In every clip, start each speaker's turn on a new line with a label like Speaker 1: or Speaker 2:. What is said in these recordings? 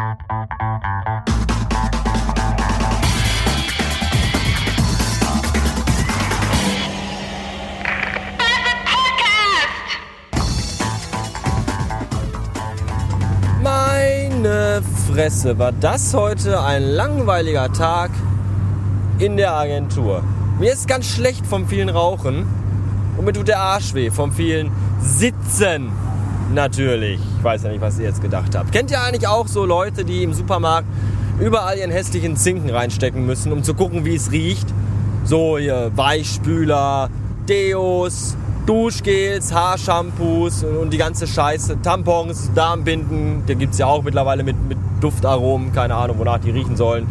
Speaker 1: Meine Fresse, war das heute ein langweiliger Tag in der Agentur. Mir ist ganz schlecht vom vielen Rauchen und mir tut der Arsch weh vom vielen Sitzen. Natürlich. Ich weiß ja nicht, was ihr jetzt gedacht habt. Kennt ihr eigentlich auch so Leute, die im Supermarkt überall ihren hässlichen Zinken reinstecken müssen, um zu gucken, wie es riecht? So hier Weichspüler, Deos, Duschgels, Haarshampoos und die ganze Scheiße. Tampons, Darmbinden, die gibt es ja auch mittlerweile mit, mit Duftaromen, keine Ahnung, wonach die riechen sollen.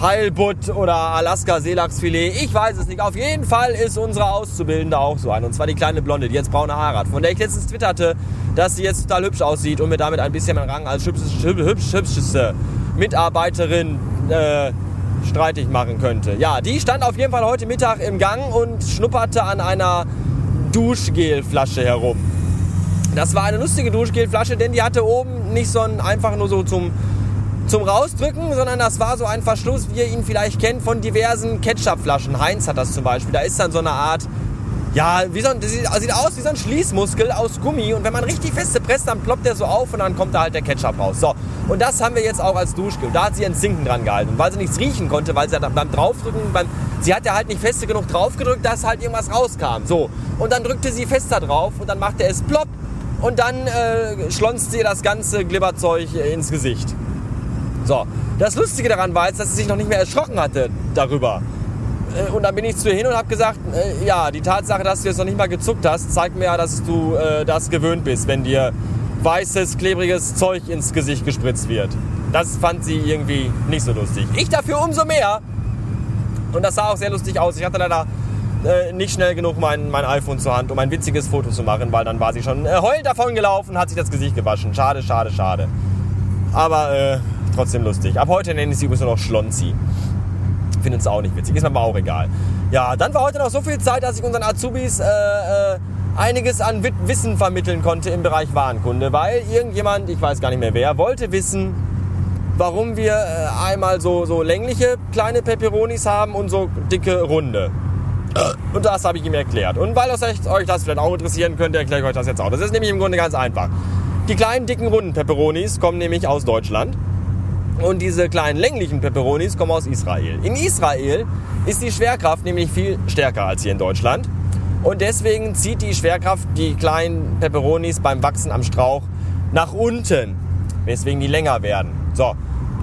Speaker 1: Heilbutt oder Alaska Seelachsfilet, ich weiß es nicht. Auf jeden Fall ist unsere Auszubildende auch so eine. Und zwar die kleine Blonde, die jetzt braune Haare hat. Von der ich letztens twitterte, dass sie jetzt total hübsch aussieht und mir damit ein bisschen meinen Rang als hübscheste, hübsch, hübscheste Mitarbeiterin äh, streitig machen könnte. Ja, die stand auf jeden Fall heute Mittag im Gang und schnupperte an einer Duschgelflasche herum. Das war eine lustige Duschgelflasche, denn die hatte oben nicht so ein einfach nur so zum zum Rausdrücken, sondern das war so ein Verschluss, wie ihr ihn vielleicht kennt von diversen Ketchupflaschen. Heinz hat das zum Beispiel. Da ist dann so eine Art, ja, wie so ein, das sieht, sieht aus wie so ein Schließmuskel aus Gummi. Und wenn man richtig feste presst, dann ploppt der so auf und dann kommt da halt der Ketchup raus. So, und das haben wir jetzt auch als Duschgel. Da hat sie ein Zinken dran gehalten. Und weil sie nichts riechen konnte, weil sie dann beim Draufdrücken, beim, sie hat ja halt nicht feste genug draufgedrückt, dass halt irgendwas rauskam. So, und dann drückte sie fester drauf und dann machte es plopp. Und dann äh, schlonzt sie das ganze Glibberzeug ins Gesicht. So, das Lustige daran war jetzt, dass sie sich noch nicht mehr erschrocken hatte darüber. Äh, und dann bin ich zu ihr hin und habe gesagt, äh, ja, die Tatsache, dass du jetzt noch nicht mal gezuckt hast, zeigt mir ja, dass du äh, das gewöhnt bist, wenn dir weißes, klebriges Zeug ins Gesicht gespritzt wird. Das fand sie irgendwie nicht so lustig. Ich dafür umso mehr. Und das sah auch sehr lustig aus. Ich hatte leider äh, nicht schnell genug mein, mein iPhone zur Hand, um ein witziges Foto zu machen, weil dann war sie schon äh, heulend davon gelaufen hat sich das Gesicht gewaschen. Schade, schade, schade. Aber äh, trotzdem lustig. Ab heute nenne ich sie übrigens nur noch Schlonzi. Findet es auch nicht witzig. Ist mir aber auch egal. Ja, dann war heute noch so viel Zeit, dass ich unseren Azubis äh, äh, einiges an Wissen vermitteln konnte im Bereich Warenkunde, weil irgendjemand, ich weiß gar nicht mehr wer, wollte wissen, warum wir äh, einmal so, so längliche kleine Peperonis haben und so dicke runde. Und das habe ich ihm erklärt. Und weil euch das vielleicht auch interessieren könnte, erkläre ich euch das jetzt auch. Das ist nämlich im Grunde ganz einfach. Die kleinen, dicken, runden Peperonis kommen nämlich aus Deutschland. Und diese kleinen länglichen Peperonis kommen aus Israel. In Israel ist die Schwerkraft nämlich viel stärker als hier in Deutschland. Und deswegen zieht die Schwerkraft die kleinen Peperonis beim Wachsen am Strauch nach unten. Weswegen die länger werden. So.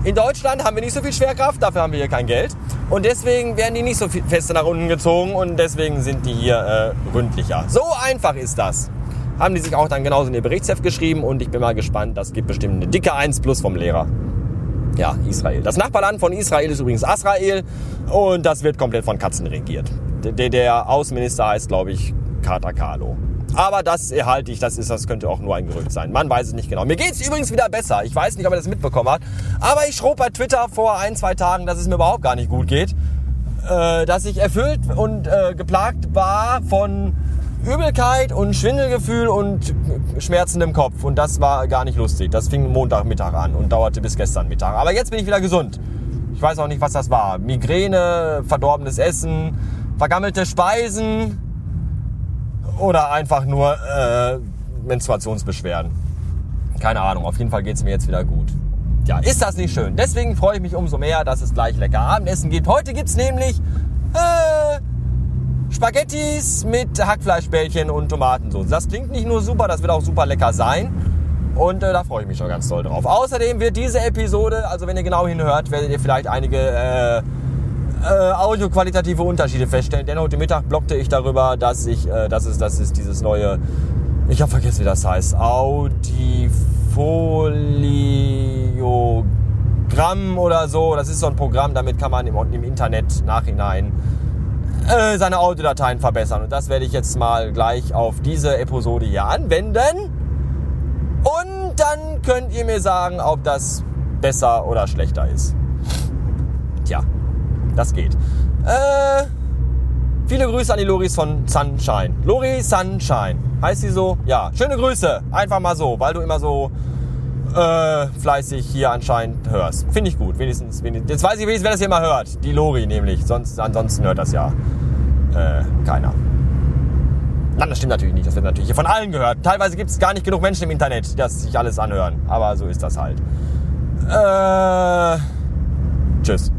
Speaker 1: In Deutschland haben wir nicht so viel Schwerkraft, dafür haben wir hier kein Geld. Und deswegen werden die nicht so fest nach unten gezogen und deswegen sind die hier äh, ründlicher. So einfach ist das. Haben die sich auch dann genauso in ihr Berichtsheft geschrieben und ich bin mal gespannt, das gibt bestimmt eine dicke 1 plus vom Lehrer. Ja, Israel. Das Nachbarland von Israel ist übrigens Asrael und das wird komplett von Katzen regiert. Der, der Außenminister heißt, glaube ich, Katakalo. Aber das erhalte ich, das, ist, das könnte auch nur ein Gerücht sein. Man weiß es nicht genau. Mir geht es übrigens wieder besser. Ich weiß nicht, ob er das mitbekommen hat. Aber ich schrob bei Twitter vor ein, zwei Tagen, dass es mir überhaupt gar nicht gut geht. Äh, dass ich erfüllt und äh, geplagt war von Übelkeit und Schwindelgefühl und schmerzendem Kopf. Und das war gar nicht lustig. Das fing Montagmittag an und dauerte bis gestern Mittag. Aber jetzt bin ich wieder gesund. Ich weiß auch nicht, was das war. Migräne, verdorbenes Essen, vergammelte Speisen oder einfach nur äh, Menstruationsbeschwerden. Keine Ahnung. Auf jeden Fall geht es mir jetzt wieder gut. Ja, ist das nicht schön? Deswegen freue ich mich umso mehr, dass es gleich lecker Abendessen gibt. Heute gibt es nämlich äh, Spaghettis mit Hackfleischbällchen und Tomatensauce. Das klingt nicht nur super, das wird auch super lecker sein. Und äh, da freue ich mich schon ganz toll drauf. Außerdem wird diese Episode, also wenn ihr genau hinhört, werdet ihr vielleicht einige äh, äh, audioqualitative Unterschiede feststellen. Denn heute Mittag blockte ich darüber, dass ich, äh, das ist, das ist dieses neue, ich habe vergessen, wie das heißt, Audifoliogramm oder so. Das ist so ein Programm, damit kann man im, im Internet nachhinein äh, seine Audiodateien verbessern. Und das werde ich jetzt mal gleich auf diese Episode hier anwenden. Und dann könnt ihr mir sagen, ob das besser oder schlechter ist. Tja, das geht. Äh, viele Grüße an die Loris von Sunshine. Lori Sunshine. Heißt sie so? Ja. Schöne Grüße. Einfach mal so, weil du immer so äh, fleißig hier anscheinend hörst. Finde ich gut, wenigstens, wenigstens. Jetzt weiß ich wenigstens, wer das hier mal hört. Die Lori nämlich. Sonst, ansonsten hört das ja äh, keiner. Nein, das stimmt natürlich nicht. Das wird natürlich hier von allen gehört. Teilweise gibt es gar nicht genug Menschen im Internet, die das sich alles anhören. Aber so ist das halt. Äh, tschüss.